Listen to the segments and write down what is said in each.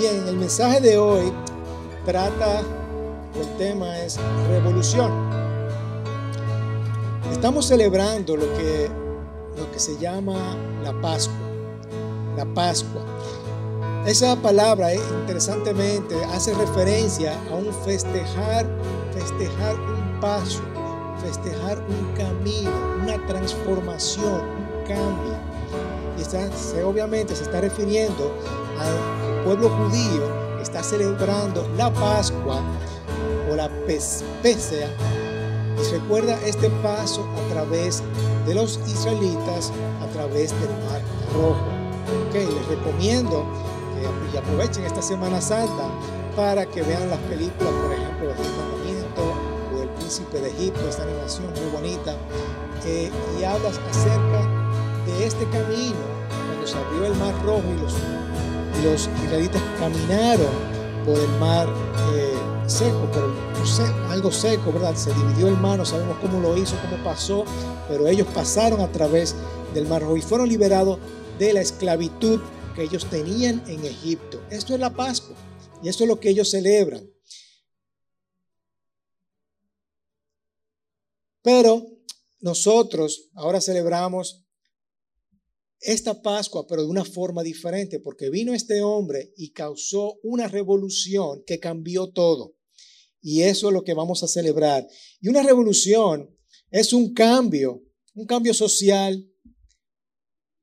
Bien, el mensaje de hoy trata, el tema es revolución. Estamos celebrando lo que, lo que se llama la Pascua. La Pascua. Esa palabra, eh, interesantemente, hace referencia a un festejar, festejar un paso, festejar un camino, una transformación, un cambio. Y está, obviamente se está refiriendo al pueblo judío que está celebrando la Pascua o la Pesea. Y recuerda este paso a través de los israelitas, a través del Mar Rojo. Ok, les recomiendo y aprovechen esta Semana Santa para que vean las películas, por ejemplo, El Mandamiento o El Príncipe de Egipto, esta animación muy bonita, y hablas acerca de este camino, cuando se abrió el Mar Rojo y los, los israelitas caminaron por el mar eh, seco, pero algo seco, ¿verdad? Se dividió el mar, no sabemos cómo lo hizo, cómo pasó, pero ellos pasaron a través del Mar Rojo y fueron liberados de la esclavitud que ellos tenían en Egipto. Esto es la Pascua y esto es lo que ellos celebran. Pero nosotros ahora celebramos esta Pascua, pero de una forma diferente, porque vino este hombre y causó una revolución que cambió todo. Y eso es lo que vamos a celebrar. Y una revolución es un cambio, un cambio social,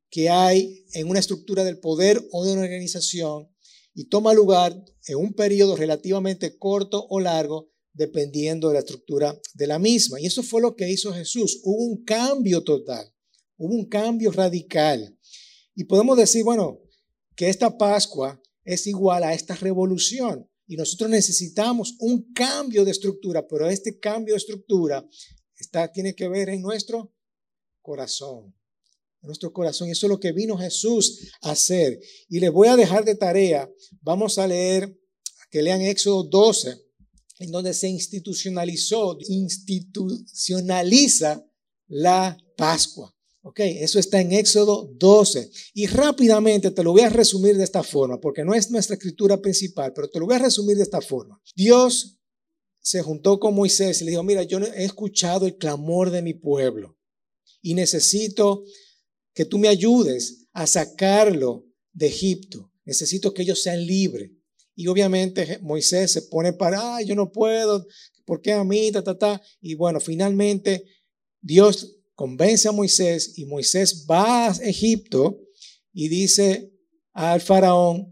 que hay en una estructura del poder o de una organización y toma lugar en un periodo relativamente corto o largo, dependiendo de la estructura de la misma. Y eso fue lo que hizo Jesús. Hubo un cambio total, hubo un cambio radical. Y podemos decir, bueno, que esta Pascua es igual a esta revolución. Y nosotros necesitamos un cambio de estructura, pero este cambio de estructura está, tiene que ver en nuestro corazón nuestro corazón. Eso es lo que vino Jesús a hacer. Y les voy a dejar de tarea. Vamos a leer, que lean Éxodo 12, en donde se institucionalizó, institucionaliza la Pascua. Ok, eso está en Éxodo 12. Y rápidamente te lo voy a resumir de esta forma, porque no es nuestra escritura principal, pero te lo voy a resumir de esta forma. Dios se juntó con Moisés y le dijo, mira, yo he escuchado el clamor de mi pueblo y necesito que tú me ayudes a sacarlo de Egipto. Necesito que ellos sean libres. Y obviamente Moisés se pone para, ay, yo no puedo, ¿por qué a mí? Ta, ta, ta. Y bueno, finalmente Dios convence a Moisés y Moisés va a Egipto y dice al faraón,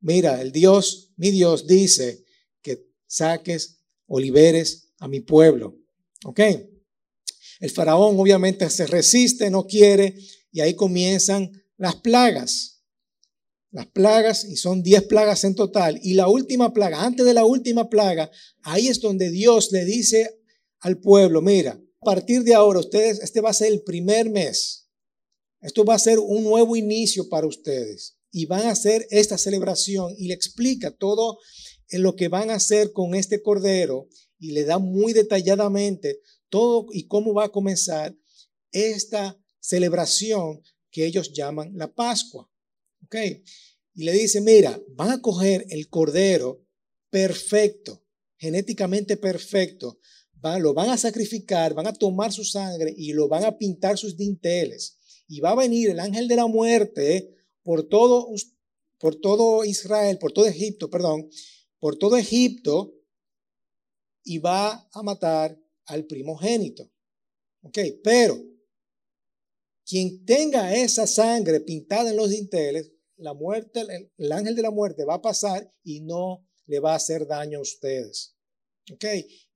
mira, el Dios, mi Dios dice que saques o liberes a mi pueblo. ¿Ok? El faraón obviamente se resiste, no quiere, y ahí comienzan las plagas. Las plagas, y son 10 plagas en total. Y la última plaga, antes de la última plaga, ahí es donde Dios le dice al pueblo, mira, partir de ahora ustedes, este va a ser el primer mes. Esto va a ser un nuevo inicio para ustedes. Y van a hacer esta celebración y le explica todo lo que van a hacer con este cordero y le da muy detalladamente todo y cómo va a comenzar esta celebración que ellos llaman la Pascua. ¿Ok? Y le dice, mira, van a coger el cordero perfecto, genéticamente perfecto, lo van a sacrificar, van a tomar su sangre y lo van a pintar sus dinteles. Y va a venir el ángel de la muerte por todo, por todo Israel, por todo Egipto, perdón, por todo Egipto y va a matar al primogénito. Ok, pero quien tenga esa sangre pintada en los dinteles, la muerte, el, ángel de la muerte va a pasar y no le va a hacer daño a ustedes. ¿Ok?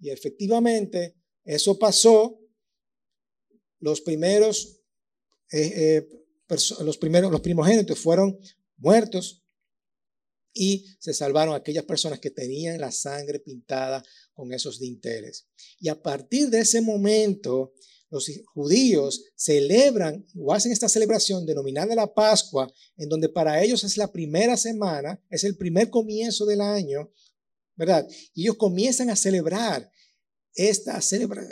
Y efectivamente, eso pasó. Los primeros, eh, eh, los primeros, los primogénitos fueron muertos y se salvaron aquellas personas que tenían la sangre pintada con esos dinteles. Y a partir de ese momento, los judíos celebran o hacen esta celebración denominada la Pascua, en donde para ellos es la primera semana, es el primer comienzo del año, ¿verdad? Y ellos comienzan a celebrar esta,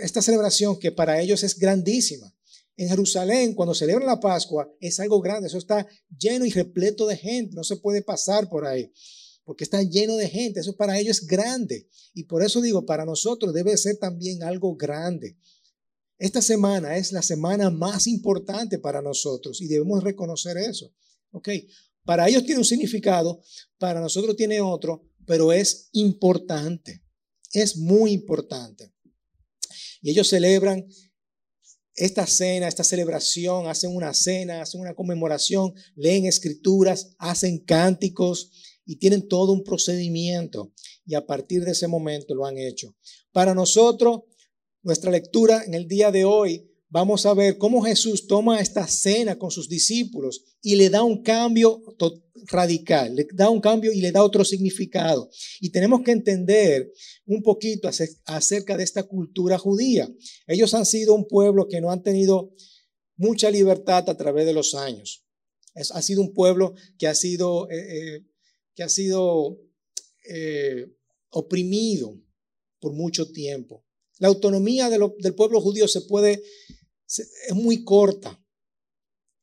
esta celebración que para ellos es grandísima. En Jerusalén, cuando celebran la Pascua, es algo grande, eso está lleno y repleto de gente, no se puede pasar por ahí. porque está lleno de gente. Eso para ellos es grande. Y por eso digo, para nosotros debe ser también algo grande. Esta semana es la semana más importante para nosotros y debemos reconocer eso. ¿Ok? Para ellos tiene un significado, para nosotros tiene otro, pero es importante. Es muy importante. Y ellos celebran esta cena, esta celebración, hacen una cena, hacen una conmemoración, leen escrituras, hacen cánticos y tienen todo un procedimiento. Y a partir de ese momento lo han hecho. Para nosotros, nuestra lectura en el día de hoy, vamos a ver cómo Jesús toma esta cena con sus discípulos y le da un cambio radical, le da un cambio y le da otro significado. Y tenemos que entender un poquito acerca de esta cultura judía. Ellos han sido un pueblo que no han tenido mucha libertad a través de los años. ha sido un pueblo que ha sido, eh, eh, que ha sido eh, oprimido por mucho tiempo. La autonomía del pueblo judío se puede, es muy corta.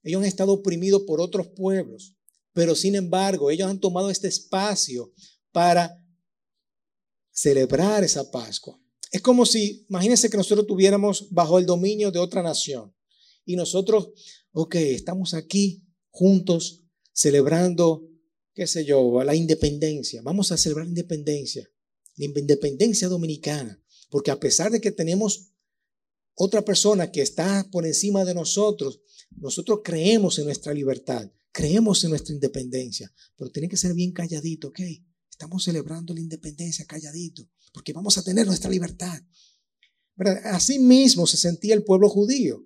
Ellos han estado oprimidos por otros pueblos, pero sin embargo, ellos han tomado este espacio para celebrar esa Pascua. Es como si, imagínense que nosotros tuviéramos bajo el dominio de otra nación y nosotros, ok, estamos aquí juntos celebrando, qué sé yo, la independencia. Vamos a celebrar la independencia, la independencia dominicana. Porque a pesar de que tenemos otra persona que está por encima de nosotros, nosotros creemos en nuestra libertad, creemos en nuestra independencia, pero tiene que ser bien calladito, ¿ok? Estamos celebrando la independencia calladito, porque vamos a tener nuestra libertad. Así mismo se sentía el pueblo judío.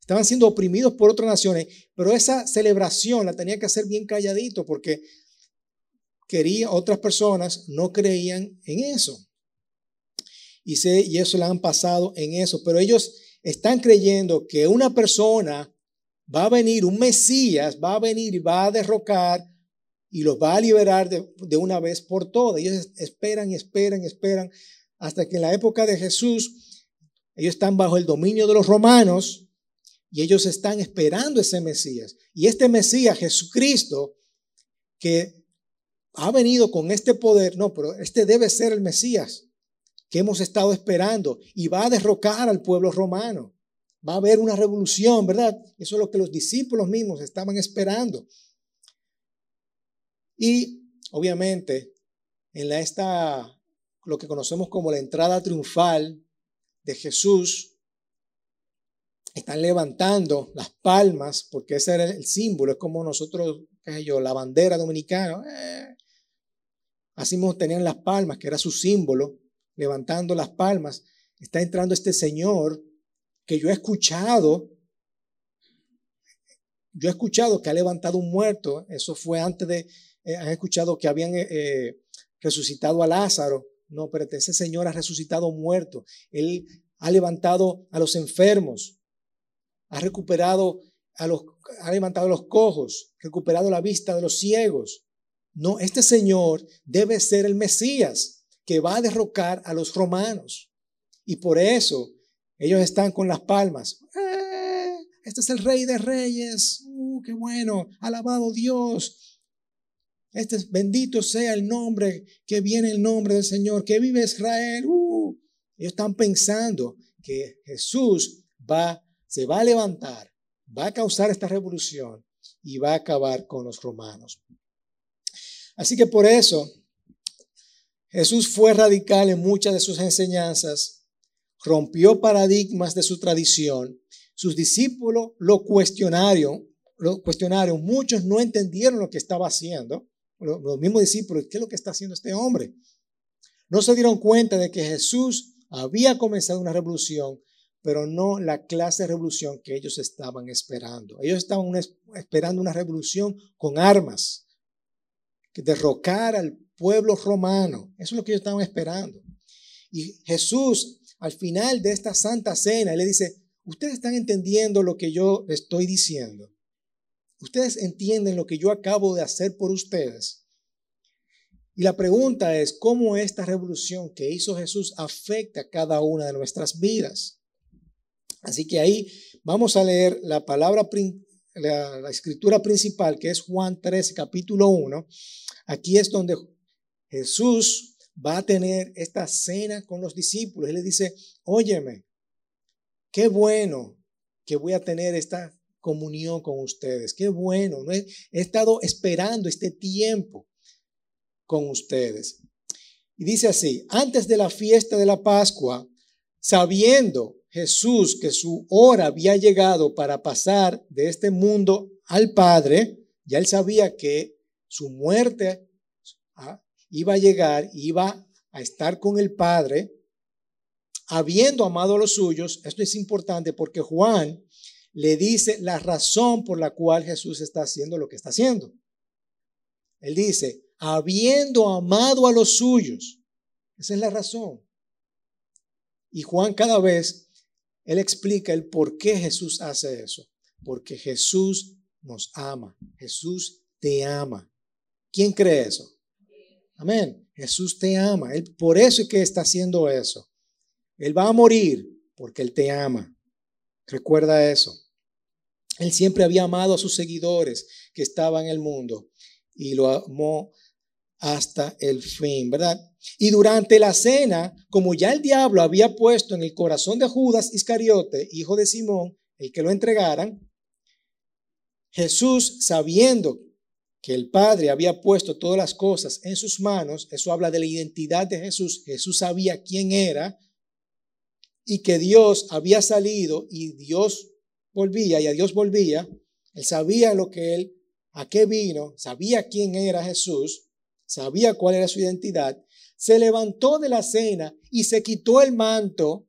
Estaban siendo oprimidos por otras naciones, pero esa celebración la tenía que hacer bien calladito porque quería, otras personas no creían en eso y, eso le han pasado en eso, pero ellos están creyendo que una persona va a venir, un Mesías va a venir y va a derrocar y los va a liberar de, de una vez por todas. Ellos esperan esperan esperan hasta que en la época de Jesús ellos están bajo el dominio de los romanos y ellos están esperando ese Mesías. Y este Mesías, Jesucristo, que ha venido con este poder, no, pero este debe ser el Mesías que hemos estado esperando y va a derrocar al pueblo romano. Va a haber una revolución, ¿verdad? Eso es lo que los discípulos mismos estaban esperando. Y obviamente, en la, esta, lo que conocemos como la entrada triunfal de Jesús, están levantando las palmas, porque ese era el símbolo, es como nosotros, qué sé yo, la bandera dominicana. Eh. Así mismo tenían las palmas, que era su símbolo levantando las palmas, está entrando este Señor que yo he escuchado, yo he escuchado que ha levantado un muerto, eso fue antes de, eh, han escuchado que habían eh, eh, resucitado a Lázaro, no, pero ese Señor ha resucitado muerto, Él ha levantado a los enfermos, ha recuperado a los, ha levantado a los cojos, recuperado la vista de los ciegos. No, este Señor debe ser el Mesías que va a derrocar a los romanos. Y por eso ellos están con las palmas. ¡Eh! Este es el rey de reyes. ¡Uh, qué bueno! Alabado Dios. Este es, bendito sea el nombre, que viene el nombre del Señor, que vive Israel. ¡Uh! Ellos están pensando que Jesús va, se va a levantar, va a causar esta revolución y va a acabar con los romanos. Así que por eso Jesús fue radical en muchas de sus enseñanzas, rompió paradigmas de su tradición. Sus discípulos lo cuestionaron. Muchos no entendieron lo que estaba haciendo. Los mismos discípulos, ¿qué es lo que está haciendo este hombre? No se dieron cuenta de que Jesús había comenzado una revolución, pero no la clase de revolución que ellos estaban esperando. Ellos estaban esperando una revolución con armas, derrocar al pueblo romano. Eso es lo que ellos estaban esperando. Y Jesús, al final de esta santa cena, le dice, ustedes están entendiendo lo que yo estoy diciendo. Ustedes entienden lo que yo acabo de hacer por ustedes. Y la pregunta es, ¿cómo esta revolución que hizo Jesús afecta a cada una de nuestras vidas? Así que ahí vamos a leer la palabra, la, escritura principal, que es Juan 13, capítulo 1. Aquí es donde Jesús va a tener esta cena con los discípulos. Él le dice, óyeme, qué bueno que voy a tener esta comunión con ustedes. Qué bueno, he, he estado esperando este tiempo con ustedes. Y dice así, antes de la fiesta de la Pascua, sabiendo Jesús que su hora había llegado para pasar de este mundo al Padre, ya él sabía que su muerte ah, iba a llegar, iba a estar con el Padre, habiendo amado a los suyos, esto es importante porque Juan le dice la razón por la cual Jesús está haciendo lo que está haciendo. Él dice, habiendo amado a los suyos, esa es la razón. Y Juan cada vez, él explica el por qué Jesús hace eso. Porque Jesús nos ama. Jesús te ama. ¿Quién cree eso? Amén. Jesús te ama. Él, por eso es que está haciendo eso. Él va a morir porque Él te ama. Recuerda eso. Él siempre había amado a sus seguidores que estaban en el mundo y lo amó hasta el fin, ¿verdad? Y durante la cena, como ya el diablo había puesto en el corazón de Judas Iscariote, hijo de Simón, el que lo entregaran, Jesús, sabiendo que el Padre había puesto todas las cosas en sus manos, eso habla de la identidad de Jesús, Jesús sabía quién era y que Dios había salido y Dios volvía y a Dios volvía, él sabía lo que él, a qué vino, sabía quién era Jesús, sabía cuál era su identidad, se levantó de la cena y se quitó el manto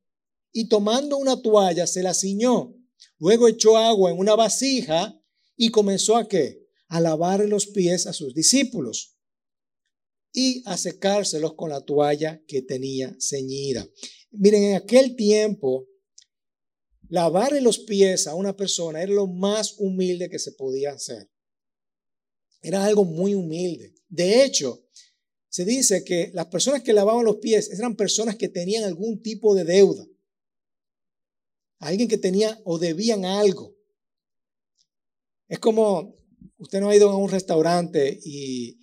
y tomando una toalla se la ciñó. Luego echó agua en una vasija y comenzó a qué? A lavar los pies a sus discípulos y a secárselos con la toalla que tenía ceñida. Miren, en aquel tiempo, lavarle los pies a una persona era lo más humilde que se podía hacer. Era algo muy humilde. De hecho, se dice que las personas que lavaban los pies eran personas que tenían algún tipo de deuda. Alguien que tenía o debían algo. Es como, usted no ha ido a un restaurante y,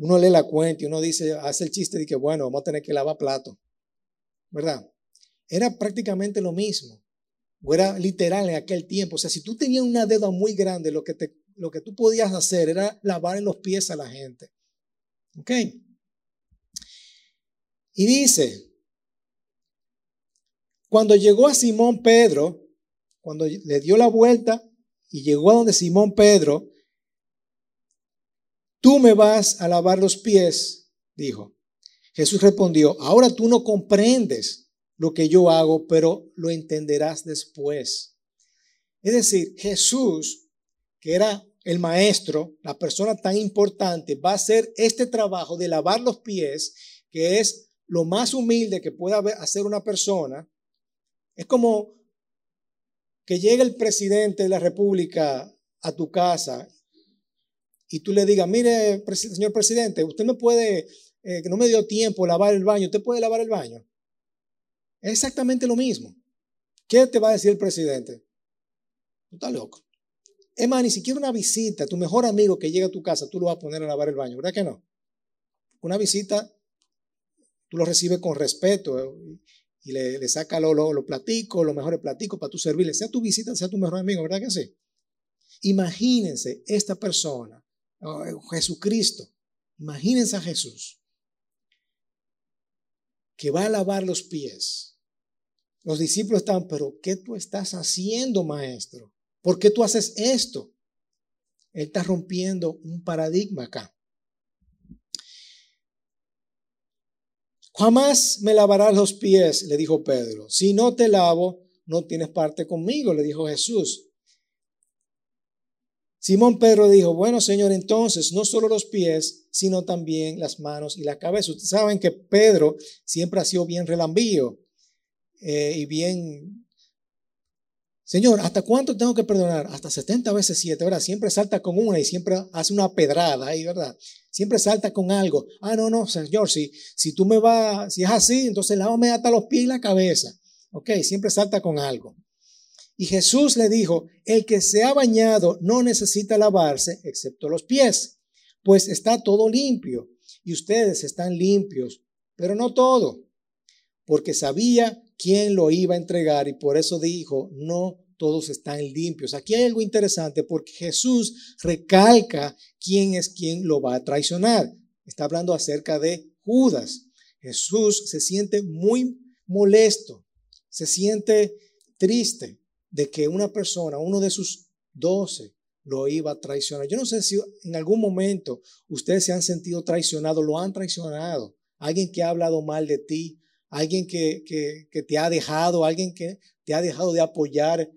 uno lee la cuenta y uno dice, hace el chiste de que, bueno, vamos a tener que lavar plato. ¿Verdad? Era prácticamente lo mismo. O era literal en aquel tiempo. O sea, si tú tenías una deuda muy grande, lo que, te, lo que tú podías hacer era lavar los pies a la gente. ¿Ok? Y dice, cuando llegó a Simón Pedro, cuando le dio la vuelta y llegó a donde Simón Pedro, tú me vas a lavar los pies, dijo. Jesús respondió, ahora tú no comprendes lo que yo hago, pero lo entenderás después. Es decir, Jesús, que era el maestro, la persona tan importante, va a hacer este trabajo de lavar los pies, que es lo más humilde que pueda hacer una persona. Es como que llegue el presidente de la República a tu casa y tú le digas, mire, señor presidente, usted me puede, eh, que no me dio tiempo lavar el baño, usted puede lavar el baño. Es exactamente lo mismo. ¿Qué te va a decir el presidente? Tú estás loco. Es más, ni siquiera una visita, tu mejor amigo que llega a tu casa, tú lo vas a poner a lavar el baño, ¿verdad que no? Una visita, tú lo recibes con respeto eh, y le, le saca los lo, lo platicos, los mejores platicos para tu servirle, sea tu visita, sea tu mejor amigo, ¿verdad que sí? Imagínense esta persona, Jesucristo, imagínense a Jesús, que va a lavar los pies. Los discípulos están, pero ¿qué tú estás haciendo, maestro? ¿Por qué tú haces esto? Él está rompiendo un paradigma acá. Jamás me lavarás los pies, le dijo Pedro. Si no te lavo, no tienes parte conmigo, le dijo Jesús. Simón Pedro dijo, bueno Señor, entonces no solo los pies, sino también las manos y la cabeza. Ustedes saben que Pedro siempre ha sido bien relambío eh, y bien... Señor, ¿hasta cuánto tengo que perdonar? Hasta 70 veces 7, ¿verdad? Siempre salta con una y siempre hace una pedrada ahí, ¿verdad? Siempre salta con algo. Ah, no, no, Señor, si, si tú me vas, si es así, entonces lávame hasta los pies y la cabeza. Ok, siempre salta con algo. Y Jesús le dijo, el que se ha bañado no necesita lavarse excepto los pies, pues está todo limpio. y ustedes están limpios, pero no todo, porque sabía quién lo iba a entregar y por eso dijo, no todos están limpios. Aquí hay algo interesante porque Jesús recalca quién es quien lo va a traicionar. Está hablando acerca de Judas. Jesús se siente muy molesto, se siente triste de que una persona, uno de sus doce, lo iba a traicionar. Yo no sé si en algún momento ustedes se han sentido traicionados, lo han traicionado. Alguien que ha hablado mal de ti, alguien que, que, te ha dejado, alguien que te ha dejado de apoyar.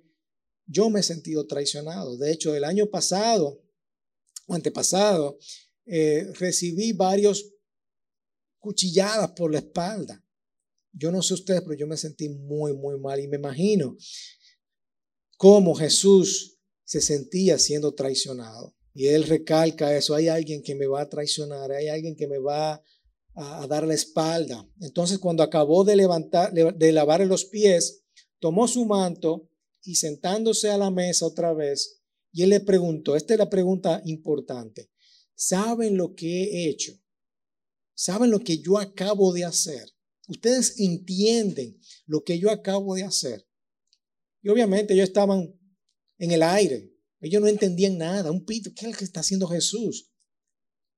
Yo me he sentido traicionado. De hecho, el año pasado, o antepasado, eh, recibí varios cuchilladas por la espalda. Yo no sé ustedes, pero yo me sentí muy, muy mal y me imagino cómo Jesús se sentía siendo traicionado. Y él recalca eso, hay alguien que me va a traicionar, hay alguien que me va a, dar la espalda. Entonces cuando acabó de levantar, de lavar los pies, tomó su manto y sentándose a la mesa otra vez, y él le preguntó, esta es la pregunta importante, ¿saben lo que he hecho? ¿Saben lo que yo acabo de hacer? Ustedes entienden lo que yo acabo de hacer. Y obviamente ellos estaban en el aire. Ellos no entendían nada. Un pito, ¿qué es lo que está haciendo Jesús?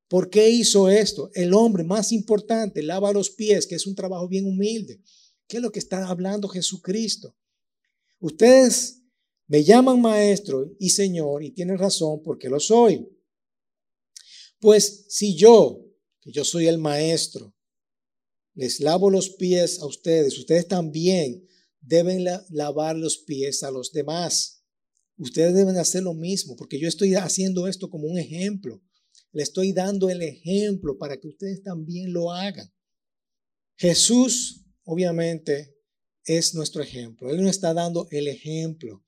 ¿Por qué hizo esto? El hombre más importante lava los pies, que es un trabajo bien humilde. ¿Qué es lo que está hablando Jesucristo? Ustedes me llaman maestro y señor y tienen razón porque lo soy. Pues si yo, que yo soy el maestro, les lavo los pies a ustedes, ustedes también deben lavar los pies a los demás. Ustedes deben hacer lo mismo, porque yo estoy haciendo esto como un ejemplo. Le estoy dando el ejemplo para que ustedes también lo hagan. Jesús, obviamente, es nuestro ejemplo. Él nos está dando el ejemplo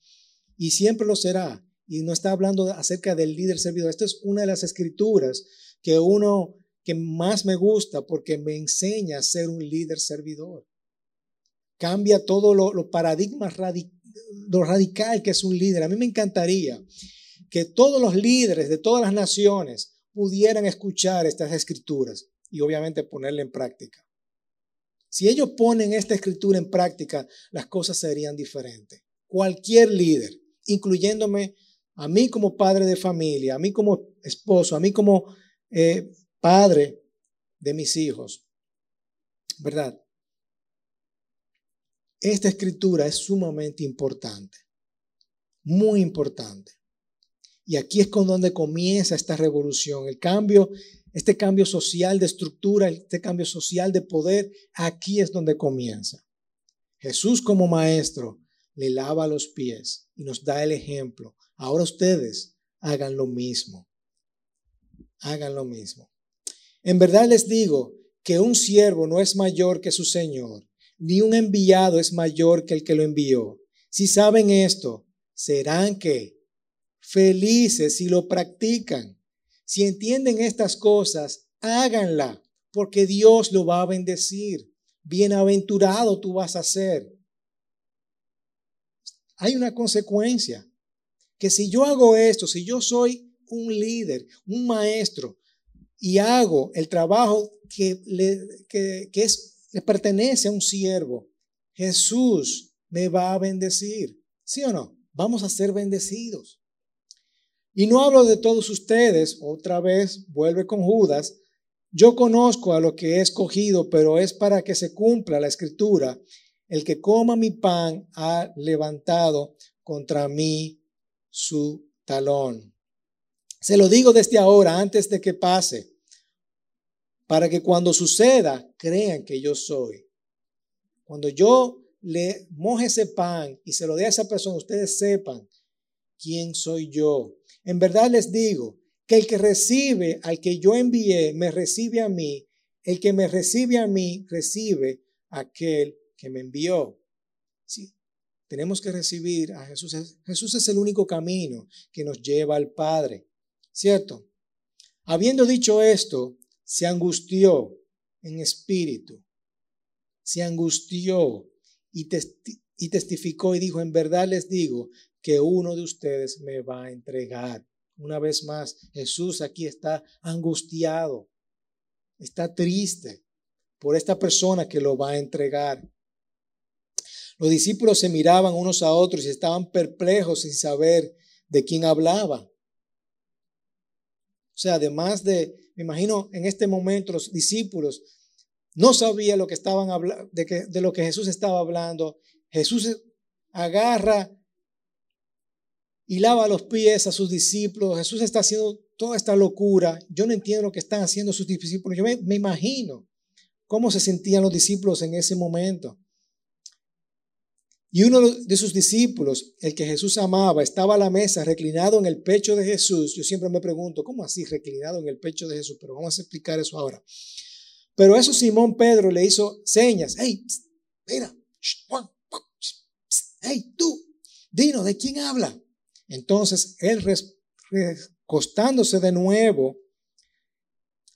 y siempre lo será. Y no está hablando acerca del líder servidor. Esta es una de las escrituras que uno que más me gusta porque me enseña a ser un líder servidor. Cambia todo lo, lo paradigmas lo radical que es un líder. A mí me encantaría que todos los líderes de todas las naciones pudieran escuchar estas escrituras y obviamente ponerla en práctica. Si ellos ponen esta escritura en práctica, las cosas serían diferentes. Cualquier líder, incluyéndome a mí como padre de familia, a mí como esposo, a mí como eh, padre de mis hijos, ¿verdad? Esta escritura es sumamente importante, muy importante. Y aquí es con donde comienza esta revolución, el cambio, este cambio social de estructura, este cambio social de poder, aquí es donde comienza. Jesús como maestro le lava los pies y nos da el ejemplo. Ahora ustedes hagan lo mismo. Hagan lo mismo. En verdad les digo que un siervo no es mayor que su Señor, ni un enviado es mayor que el que lo envió. Si saben esto, serán que felices si lo practican. Si entienden estas cosas, háganla, porque Dios lo va a bendecir. Bienaventurado tú vas a ser. Hay una consecuencia, que si yo hago esto, si yo soy un líder, un maestro, y hago el trabajo que le, que, es, le pertenece a un siervo, Jesús me va a bendecir. ¿Sí o no? Vamos a ser bendecidos. Y no hablo de todos ustedes, otra vez vuelve con Judas. Yo conozco a lo que he escogido, pero es para que se cumpla la escritura. El que coma mi pan ha levantado contra mí su talón. Se lo digo desde ahora, antes de que pase, para que cuando suceda crean que yo soy. Cuando yo le moje ese pan y se lo dé a esa persona, ustedes sepan quién soy yo. En verdad les digo que el que recibe al que yo envié, me recibe a mí. El que me recibe a mí, recibe a aquel que me envió. Sí, tenemos que recibir a Jesús. Jesús es el único camino que nos lleva al Padre. ¿Cierto? Habiendo dicho esto, se angustió en espíritu. Se angustió y, y testificó y dijo, en verdad les digo que uno de ustedes me va a entregar. Una vez más, Jesús aquí está angustiado. está triste por esta persona que lo va a entregar. Los discípulos se miraban unos a otros y estaban perplejos sin saber de quién hablaba. O sea, además de, me imagino en este momento los discípulos no sabían lo que estaban de, que, de lo que Jesús estaba hablando. Jesús agarra y lava los pies a sus discípulos. Jesús está haciendo toda esta locura. Yo no entiendo lo que están haciendo sus discípulos. Yo me, imagino cómo se sentían los discípulos en ese momento. Y uno de sus discípulos, el que Jesús amaba, estaba a la mesa reclinado en el pecho de Jesús. Yo siempre me pregunto, ¿cómo así reclinado en el pecho de Jesús? Pero vamos a explicar eso ahora. Pero eso Simón Pedro le hizo señas. Hey, mira, hey, tú, dinos, ¿de quién habla? Entonces él, recostándose de nuevo,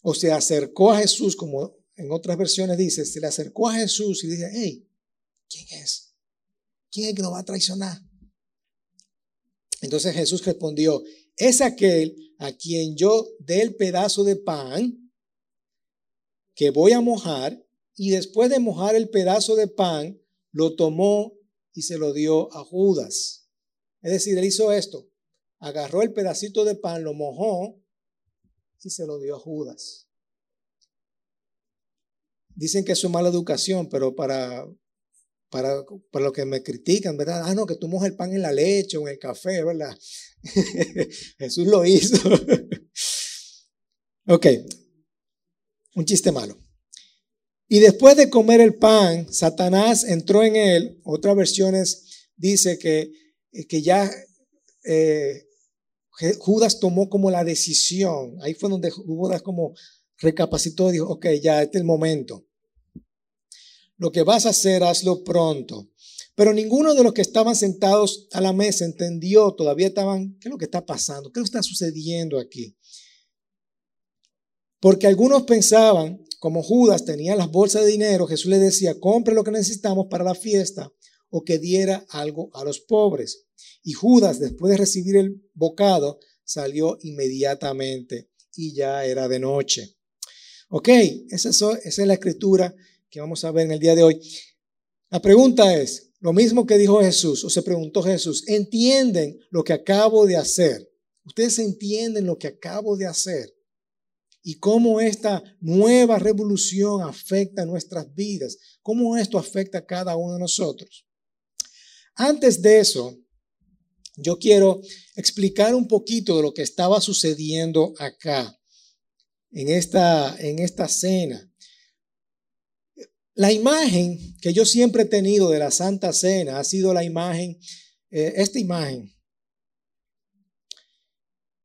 o se acercó a Jesús, como en otras versiones dice, se le acercó a Jesús y dice, hey, ¿quién es? ¿quién es que nos va a traicionar? Entonces Jesús respondió, es aquel a quien yo dé el pedazo de pan que voy a mojar y después de mojar el pedazo de pan, lo tomó y se lo dio a Judas. Es decir, él hizo esto, agarró el pedacito de pan, lo mojó y se lo dio a Judas. Dicen que es su mala educación, pero para para, para los que me critican, ¿verdad? Ah, no, que tú mojas el pan en la leche o en el café, ¿verdad? Jesús lo hizo. ok, un chiste malo. Y después de comer el pan, Satanás entró en él. Otras versiones dice que, que ya eh, Judas tomó como la decisión. Ahí fue donde Judas como recapacitó y dijo, ok, ya este es el momento. Lo que vas a hacer, hazlo pronto. Pero ninguno de los que estaban sentados a la mesa entendió, todavía estaban, ¿qué es lo que está pasando? ¿Qué está sucediendo aquí? Porque algunos pensaban, como Judas tenía las bolsas de dinero, Jesús le decía, compre lo que necesitamos para la fiesta o que diera algo a los pobres. Y Judas, después de recibir el bocado, salió inmediatamente y ya era de noche. Ok, esa es la escritura que vamos a ver en el día de hoy. La pregunta es, lo mismo que dijo Jesús, o se preguntó Jesús, ¿entienden lo que acabo de hacer? ¿Ustedes entienden lo que acabo de hacer? Y cómo esta nueva revolución afecta nuestras vidas, cómo esto afecta a cada uno de nosotros. Antes de eso, yo quiero explicar un poquito de lo que estaba sucediendo acá, en esta, en esta cena. La imagen que yo siempre he tenido de la Santa Cena ha sido la imagen, eh, esta imagen.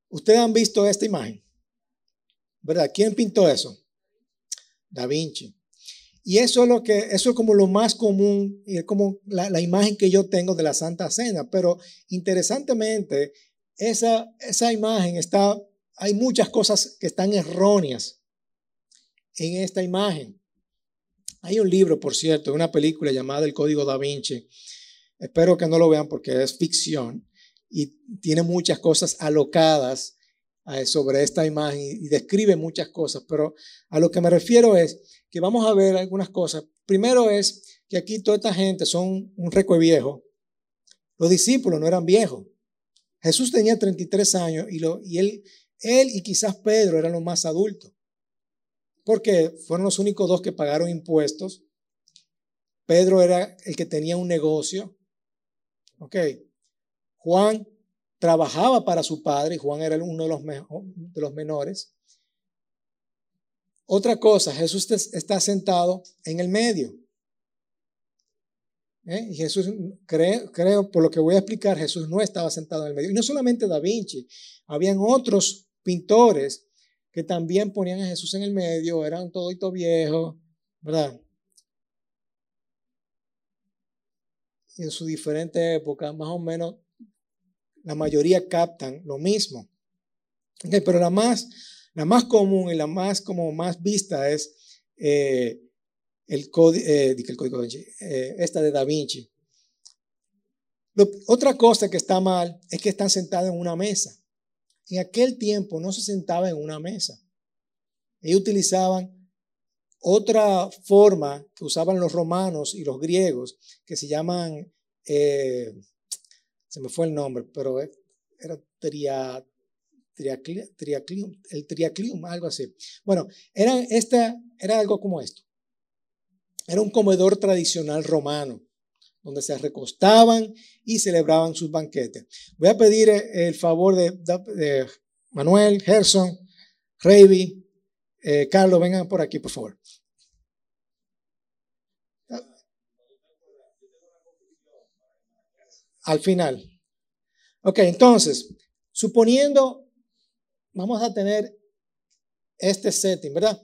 Ustedes han visto esta imagen, ¿verdad? ¿Quién pintó eso? Da Vinci. Y eso es lo que, eso es como lo más común, es como la, la, imagen que yo tengo de la Santa Cena. Pero interesantemente, esa, esa imagen está, hay muchas cosas que están erróneas en esta imagen. Hay un libro, por cierto, una película llamada El Código da Vinci. Espero que no lo vean porque es ficción y tiene muchas cosas alocadas eh, sobre esta imagen y describe muchas cosas, pero a lo que me refiero es que vamos a ver algunas cosas. Primero es que aquí toda esta gente son un reco viejo. Los discípulos no eran viejos. Jesús tenía 33 años y, lo, y él, él y quizás Pedro eran los más adultos porque fueron los únicos dos que pagaron impuestos. Pedro era el que tenía un negocio. Ok. Juan trabajaba para su padre y Juan era uno de los, de los menores. Otra cosa, Jesús está sentado en el medio. ¿Eh? Y Jesús, creo, por lo que voy a explicar, Jesús no estaba sentado en el medio. Y no solamente Da Vinci, habían otros pintores que también ponían a Jesús en el medio, eran todito viejos, ¿verdad? En su diferente época, más o menos, la mayoría captan lo mismo. pero la más, la más común y la más, como más vista es eh, eh, el código eh, esta de Da Vinci. otra cosa que está mal es que están sentados en una mesa. En aquel tiempo no se sentaba en una mesa. Ellos utilizaban otra forma que usaban los romanos y los griegos, que se llaman, se me fue el nombre, pero era tria, el triaclium, algo así. Bueno, era, esta, era algo como esto. Era un comedor tradicional romano, donde se recostaban y celebraban sus banquetes. Voy a pedir eh, el favor de, Manuel, Gerson, Reiby, eh, Carlos, vengan por aquí, por favor. Al final. Ok, entonces, suponiendo, vamos a tener este setting, ¿verdad?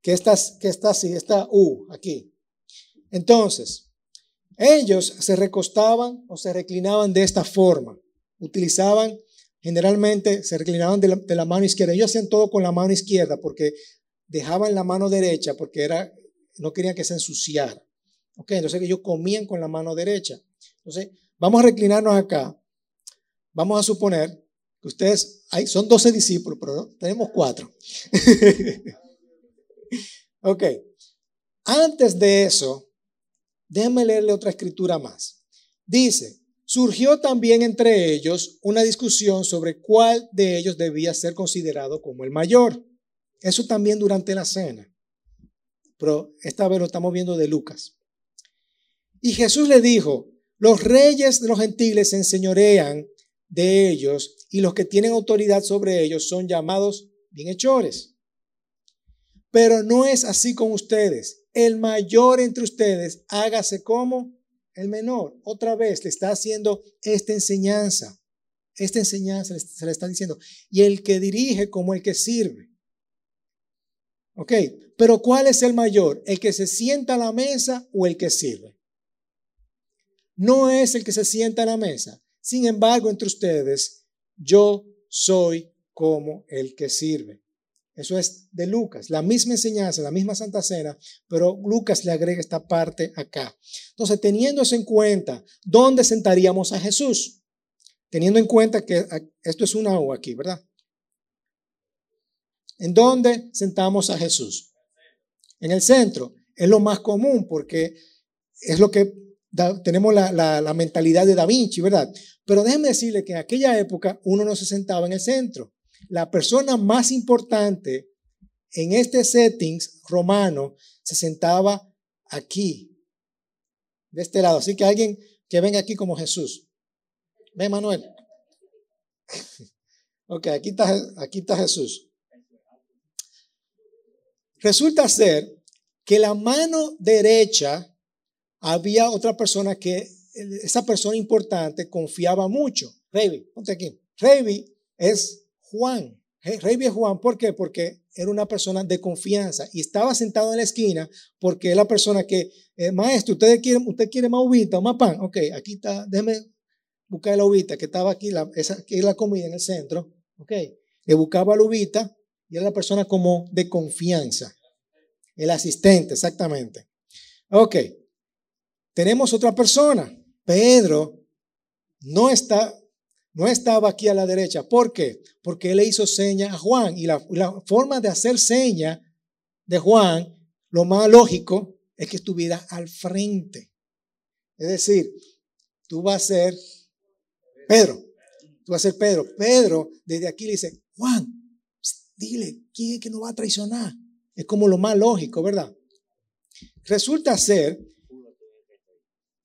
Que está, que está así, está U aquí. Entonces, ellos se recostaban o se reclinaban de esta forma. Utilizaban, generalmente se reclinaban de la, mano izquierda. Ellos hacían todo con la mano izquierda porque dejaban la mano derecha porque era, no querían que se ensuciara. Ok, entonces ellos comían con la mano derecha. Entonces, vamos a reclinarnos acá. Vamos a suponer que ustedes, hay, son 12 discípulos, pero tenemos cuatro. ok, antes de eso, Déjenme leerle otra escritura más. Dice, surgió también entre ellos una discusión sobre cuál de ellos debía ser considerado como el mayor. Eso también durante la cena. Pero esta vez lo estamos viendo de Lucas. Y Jesús le dijo, los reyes de los gentiles se enseñorean de ellos y los que tienen autoridad sobre ellos son llamados bienhechores. Pero no es así con ustedes el mayor entre ustedes, hágase como el menor. Otra vez le está haciendo esta enseñanza. Esta enseñanza se le está diciendo. Y el que dirige como el que sirve. Ok, pero ¿cuál es el mayor? ¿El que se sienta a la mesa o el que sirve? No es el que se sienta a la mesa. Sin embargo, entre ustedes, yo soy como el que sirve. Eso es de Lucas, la misma enseñanza, la misma Santa Cena, pero Lucas le agrega esta parte acá. Entonces, teniendo eso en cuenta, ¿dónde sentaríamos a Jesús? Teniendo en cuenta que esto es una O aquí, ¿verdad? ¿En dónde sentamos a Jesús? En el centro. Es lo más común porque es lo que tenemos la, mentalidad de Da Vinci, ¿verdad? Pero déjenme decirle que en aquella época uno no se sentaba en el centro la persona más importante en este settings romano se sentaba aquí, de este lado. Así que alguien que venga aquí como Jesús. Ven, Manuel. ok, aquí aquí está Jesús. Resulta ser que la mano derecha había otra persona que esa persona importante confiaba mucho. Revi, ponte aquí. Revi es Juan. Rey de Juan, ¿por qué? Porque era una persona de confianza y estaba sentado en la esquina porque es la persona que, eh, maestro, ¿usted quiere, ¿usted quiere más uvita más pan? Ok, aquí está, déjeme buscar la uvita que estaba aquí, la, esa, que es la comida en el centro. Ok, le buscaba la uvita y era la persona como de confianza. El asistente, exactamente. Ok, tenemos otra persona. Pedro no está no estaba aquí a la derecha. ¿Por qué? Porque él le hizo seña a Juan. Y la, forma de hacer seña de Juan, lo más lógico es que estuviera al frente. Es decir, tú vas a ser Pedro. Tú vas a ser Pedro. Pedro desde aquí le dice, Juan, dile, ¿quién es que nos va a traicionar? Es como lo más lógico, ¿verdad? Resulta ser,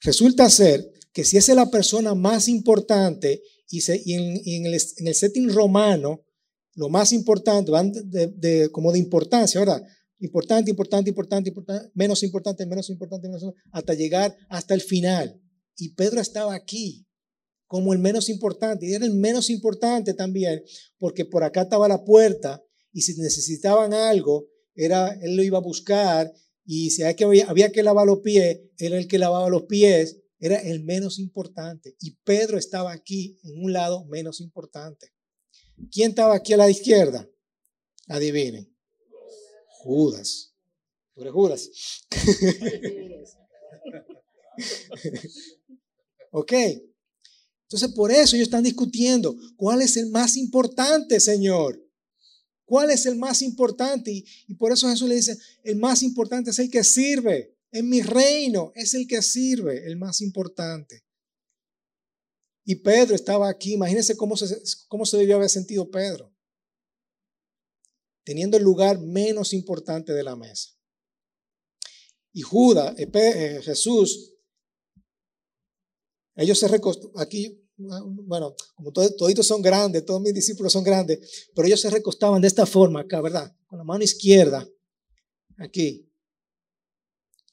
resulta ser que si es la persona más importante y, en, el, setting romano, lo más importante, van de, como de importancia, ¿verdad? Importante, importante, importante, importante, menos importante, menos importante, menos importante, hasta llegar hasta el final. Y Pedro estaba aquí como el menos importante, y era el menos importante también, porque por acá estaba la puerta, y si necesitaban algo, era, él lo iba a buscar, y si había que, había que lavar los pies, era el que lavaba los pies, era el menos importante. Y Pedro estaba aquí en un lado menos importante. ¿Quién estaba aquí a la izquierda? Adivinen. Judas. ¿Tú eres Judas? ok. Entonces, por eso ellos están discutiendo cuál es el más importante, Señor. ¿Cuál es el más importante? Y, por eso Jesús le dice, el más importante es el que sirve. En mi reino es el que sirve, el más importante. Y Pedro estaba aquí. Imagínense cómo se, cómo se debió haber sentido Pedro. Teniendo el lugar menos importante de la mesa. Y Judas, eh, eh, Jesús, ellos se recostaban, aquí, bueno, como todos, toditos son grandes, todos mis discípulos son grandes, pero ellos se recostaban de esta forma acá, ¿verdad? Con la mano izquierda, aquí.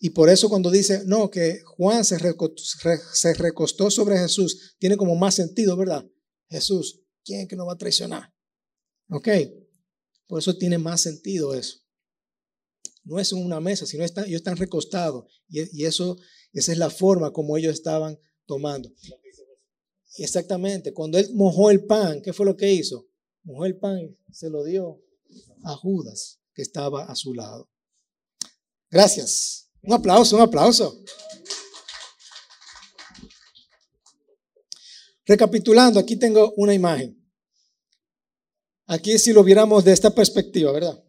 Y por eso cuando dice, no, que Juan se recostó, sobre Jesús, tiene como más sentido, ¿verdad? Jesús, ¿quién que no va a traicionar? ¿Ok? Por eso tiene más sentido eso. No es una mesa, sino están, ellos están recostados. Y, eso, esa es la forma como ellos estaban tomando. Exactamente. Cuando él mojó el pan, ¿qué fue lo que hizo? Mojó el pan y se lo dio a Judas, que estaba a su lado. Gracias. Un aplauso, un aplauso. Recapitulando, aquí tengo una imagen. Aquí si lo viéramos de esta perspectiva, ¿verdad?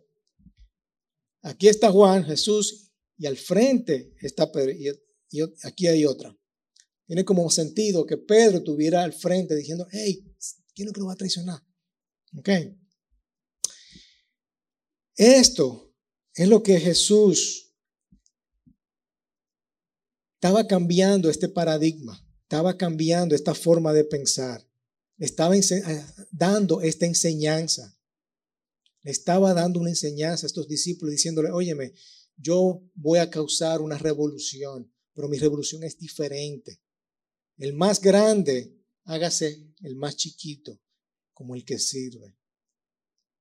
Aquí está Juan, Jesús, y al frente está Pedro, y, aquí hay otra. Tiene como sentido que Pedro tuviera al frente diciendo, hey, ¿quién es que lo va a traicionar? Ok. Esto es lo que Jesús estaba cambiando este paradigma, estaba cambiando esta forma de pensar, estaba eh, dando esta enseñanza, estaba dando una enseñanza a estos discípulos diciéndole, óyeme, yo voy a causar una revolución, pero mi revolución es diferente. El más grande, hágase el más chiquito, como el que sirve.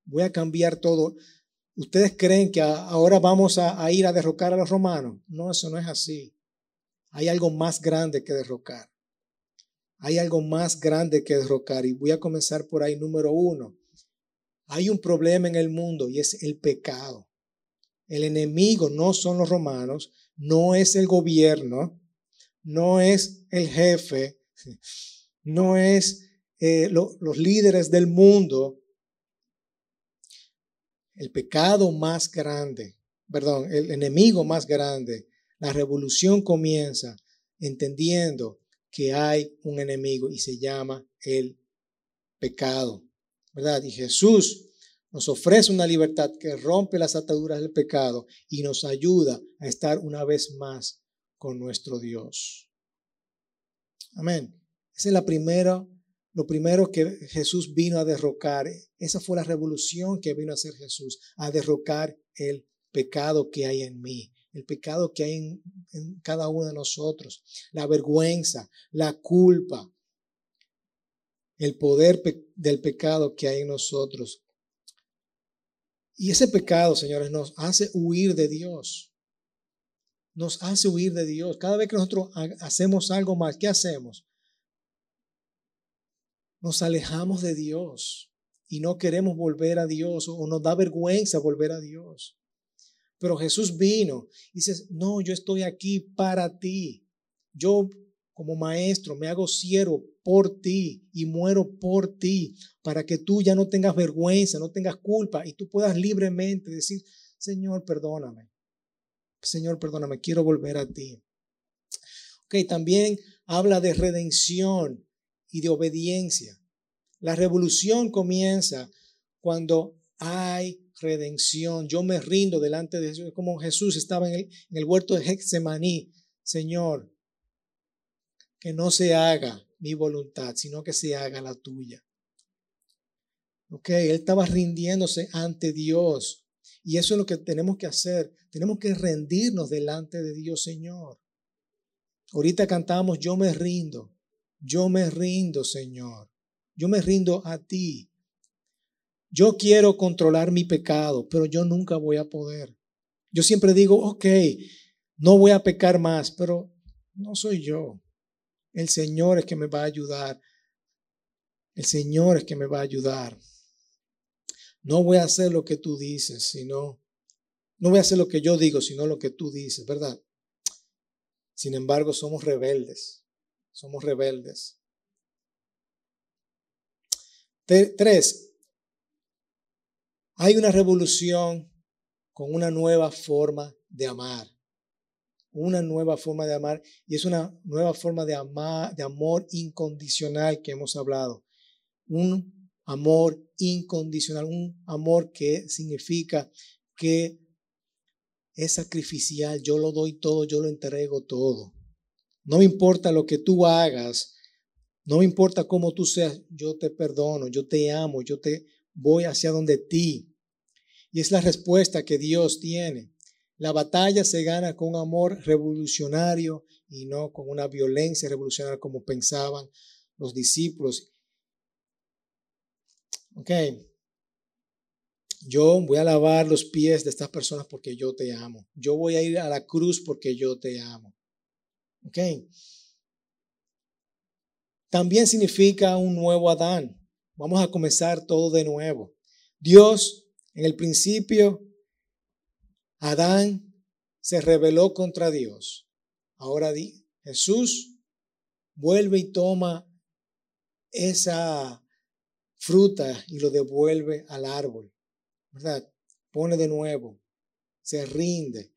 Voy a cambiar todo. ¿Ustedes creen que ahora vamos a, ir a derrocar a los romanos? No, eso no es así. Hay algo más grande que derrocar. Hay algo más grande que derrocar. Y voy a comenzar por ahí, número uno. Hay un problema en el mundo y es el pecado. El enemigo no son los romanos, no es el gobierno, no es el jefe, no es eh, los líderes del mundo. El pecado más grande, perdón, el enemigo más grande la revolución comienza entendiendo que hay un enemigo y se llama el pecado. ¿Verdad? Y Jesús nos ofrece una libertad que rompe las ataduras del pecado y nos ayuda a estar una vez más con nuestro Dios. Amén. Esa es la primera, lo primero que Jesús vino a derrocar. Esa fue la revolución que vino a hacer Jesús, a derrocar el pecado que hay en mí el pecado que hay en, cada uno de nosotros, la vergüenza, la culpa, el poder del pecado que hay en nosotros. Y ese pecado, señores, nos hace huir de Dios. Nos hace huir de Dios. Cada vez que nosotros hacemos algo mal, ¿qué hacemos? Nos alejamos de Dios y no queremos volver a Dios o nos da vergüenza volver a Dios. Pero Jesús vino y dice, no, yo estoy aquí para ti. Yo como maestro me hago siervo por ti y muero por ti, para que tú ya no tengas vergüenza, no tengas culpa y tú puedas libremente decir, Señor, perdóname. Señor, perdóname, quiero volver a ti. Ok, también habla de redención y de obediencia. La revolución comienza cuando hay redención. Yo me rindo delante de Jesús, como Jesús estaba en el, huerto de Hexemaní. Señor, que no se haga mi voluntad, sino que se haga la tuya. Ok, él estaba rindiéndose ante Dios. Y eso es lo que tenemos que hacer. Tenemos que rendirnos delante de Dios, Señor. Ahorita cantamos, yo me rindo. Yo me rindo, Señor. Yo me rindo a ti. Yo quiero controlar mi pecado, pero yo nunca voy a poder. Yo siempre digo, ok, no voy a pecar más, pero no soy yo. El Señor es que me va a ayudar. El Señor es que me va a ayudar. No voy a hacer lo que tú dices, sino, no voy a hacer lo que yo digo, sino lo que tú dices, ¿verdad? Sin embargo, somos rebeldes. Somos rebeldes. Tres, Hay una revolución con una nueva forma de amar. Una nueva forma de amar y es una nueva forma de amar, de amor incondicional que hemos hablado. Un amor incondicional, un amor que significa que es sacrificial, yo lo doy todo, yo lo entrego todo. No me importa lo que tú hagas, no me importa cómo tú seas, yo te perdono, yo te amo, yo te voy hacia donde ti. Y es la respuesta que Dios tiene. La batalla se gana con amor revolucionario y no con una violencia revolucionaria como pensaban los discípulos. Ok. Yo voy a lavar los pies de estas personas porque yo te amo. Yo voy a ir a la cruz porque yo te amo. Ok. También significa un nuevo Adán. Vamos a comenzar todo de nuevo. Dios, en el principio, Adán se rebeló contra Dios. Ahora Jesús vuelve y toma esa fruta y lo devuelve al árbol. ¿Verdad? Pone de nuevo, se rinde.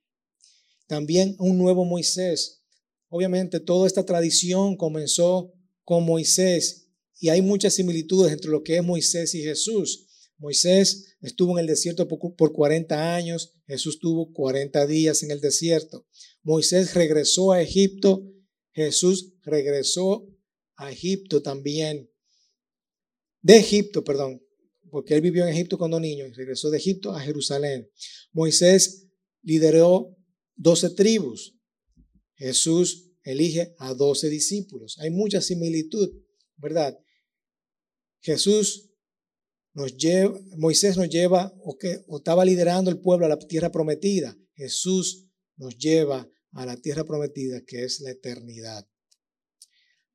También un nuevo Moisés. Obviamente toda esta tradición comenzó con Moisés y hay muchas similitudes entre lo que es Moisés y Jesús. Moisés estuvo en el desierto por 40 años, Jesús tuvo 40 días en el desierto. Moisés regresó a Egipto, Jesús regresó a Egipto también. De Egipto, perdón, porque él vivió en Egipto cuando niño y regresó de Egipto a Jerusalén. Moisés lideró 12 tribus. Jesús elige a 12 discípulos. Hay mucha similitud, ¿verdad? Jesús nos lleva, Moisés nos lleva, o, que, o estaba liderando el pueblo a la tierra prometida. Jesús nos lleva a la tierra prometida, que es la eternidad.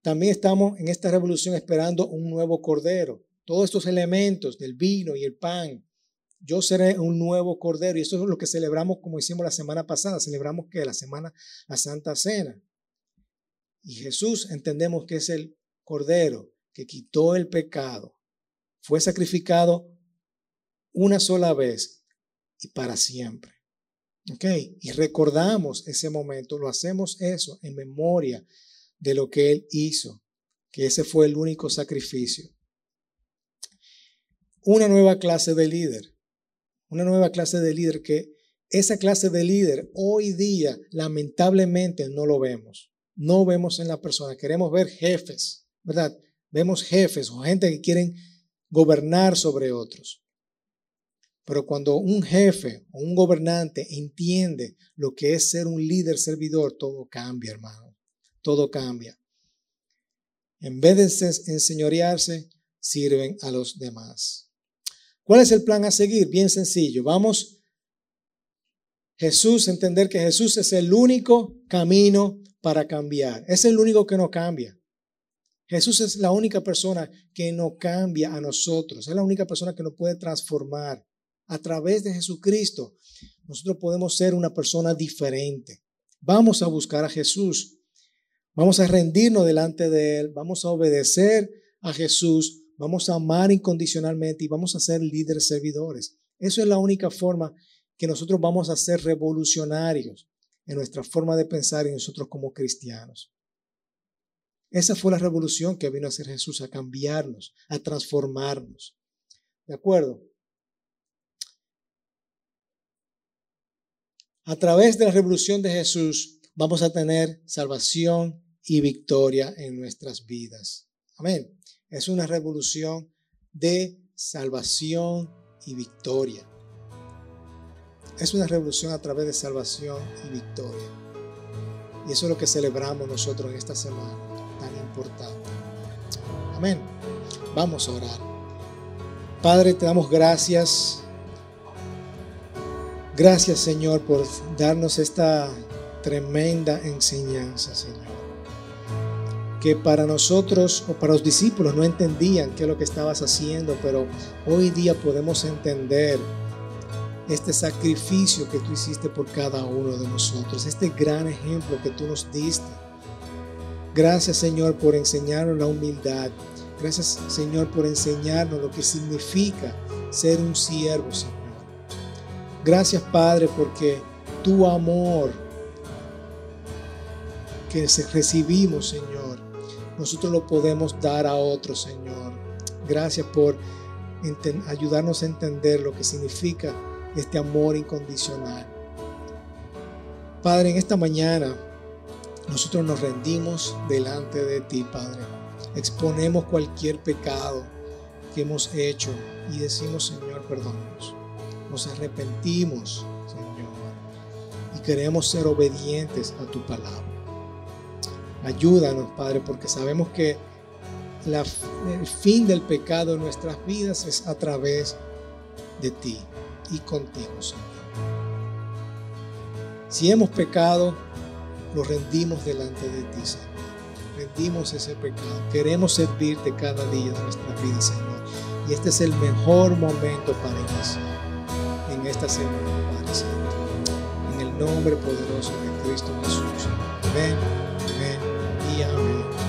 También estamos en esta revolución esperando un nuevo cordero. Todos estos elementos del vino y el pan, yo seré un nuevo cordero. Y eso es lo que celebramos como hicimos la semana pasada. Celebramos que la semana, la Santa Cena. Y Jesús entendemos que es el cordero que quitó el pecado fue sacrificado una sola vez y para siempre. ¿Ok? Y recordamos ese momento, lo hacemos eso en memoria de lo que Él hizo, que ese fue el único sacrificio. Una nueva clase de líder, una nueva clase de líder que esa clase de líder hoy día lamentablemente no lo vemos. No vemos en la persona. Queremos ver jefes, ¿verdad? Vemos jefes o gente que quieren gobernar sobre otros. Pero cuando un jefe o un gobernante entiende lo que es ser un líder servidor, todo cambia, hermano. Todo cambia. En vez de enseñorearse, sirven a los demás. ¿Cuál es el plan a seguir? Bien sencillo. Vamos, Jesús, entender que Jesús es el único camino para cambiar. Es el único que no cambia. Jesús es la única persona que no cambia a nosotros, es la única persona que nos puede transformar. A través de Jesucristo, nosotros podemos ser una persona diferente. Vamos a buscar a Jesús. Vamos a rendirnos delante de Él. Vamos a obedecer a Jesús. Vamos a amar incondicionalmente y vamos a ser líderes servidores. Eso es la única forma que nosotros vamos a ser revolucionarios en nuestra forma de pensar y nosotros como cristianos. Esa fue la revolución que vino a hacer Jesús, a cambiarnos, a transformarnos. ¿De acuerdo? A través de la revolución de Jesús vamos a tener salvación y victoria en nuestras vidas. Amén. Es una revolución de salvación y victoria. Es una revolución a través de salvación y victoria. Y eso es lo que celebramos nosotros en esta semana tan importante. Amén. Vamos a orar. Padre, te damos gracias. Gracias, Señor, por darnos esta tremenda enseñanza, Señor. Que para nosotros o para los discípulos no entendían qué es lo que estabas haciendo, pero hoy día podemos entender este sacrificio que tú hiciste por cada uno de nosotros, este gran ejemplo que tú nos diste Gracias Señor por enseñarnos la humildad. Gracias Señor por enseñarnos lo que significa ser un siervo, Señor. Gracias, Padre, porque tu amor que recibimos, Señor, nosotros lo podemos dar a otros, Señor. Gracias por ayudarnos a entender lo que significa este amor incondicional. Padre, en esta mañana nosotros nos rendimos delante de ti, Padre. Exponemos cualquier pecado que hemos hecho y decimos, Señor, perdónanos. Nos arrepentimos, Señor, y queremos ser obedientes a tu palabra. Ayúdanos, Padre, porque sabemos que el fin del pecado en nuestras vidas es a través de ti y contigo, Señor. Si hemos pecado, lo rendimos delante de ti, Señor. Rendimos ese pecado. Queremos servirte cada día de nuestra vida, Señor. Y este es el mejor momento para iniciar en esta semana, Padre Santo. En el nombre poderoso de Cristo Jesús. Amén yang.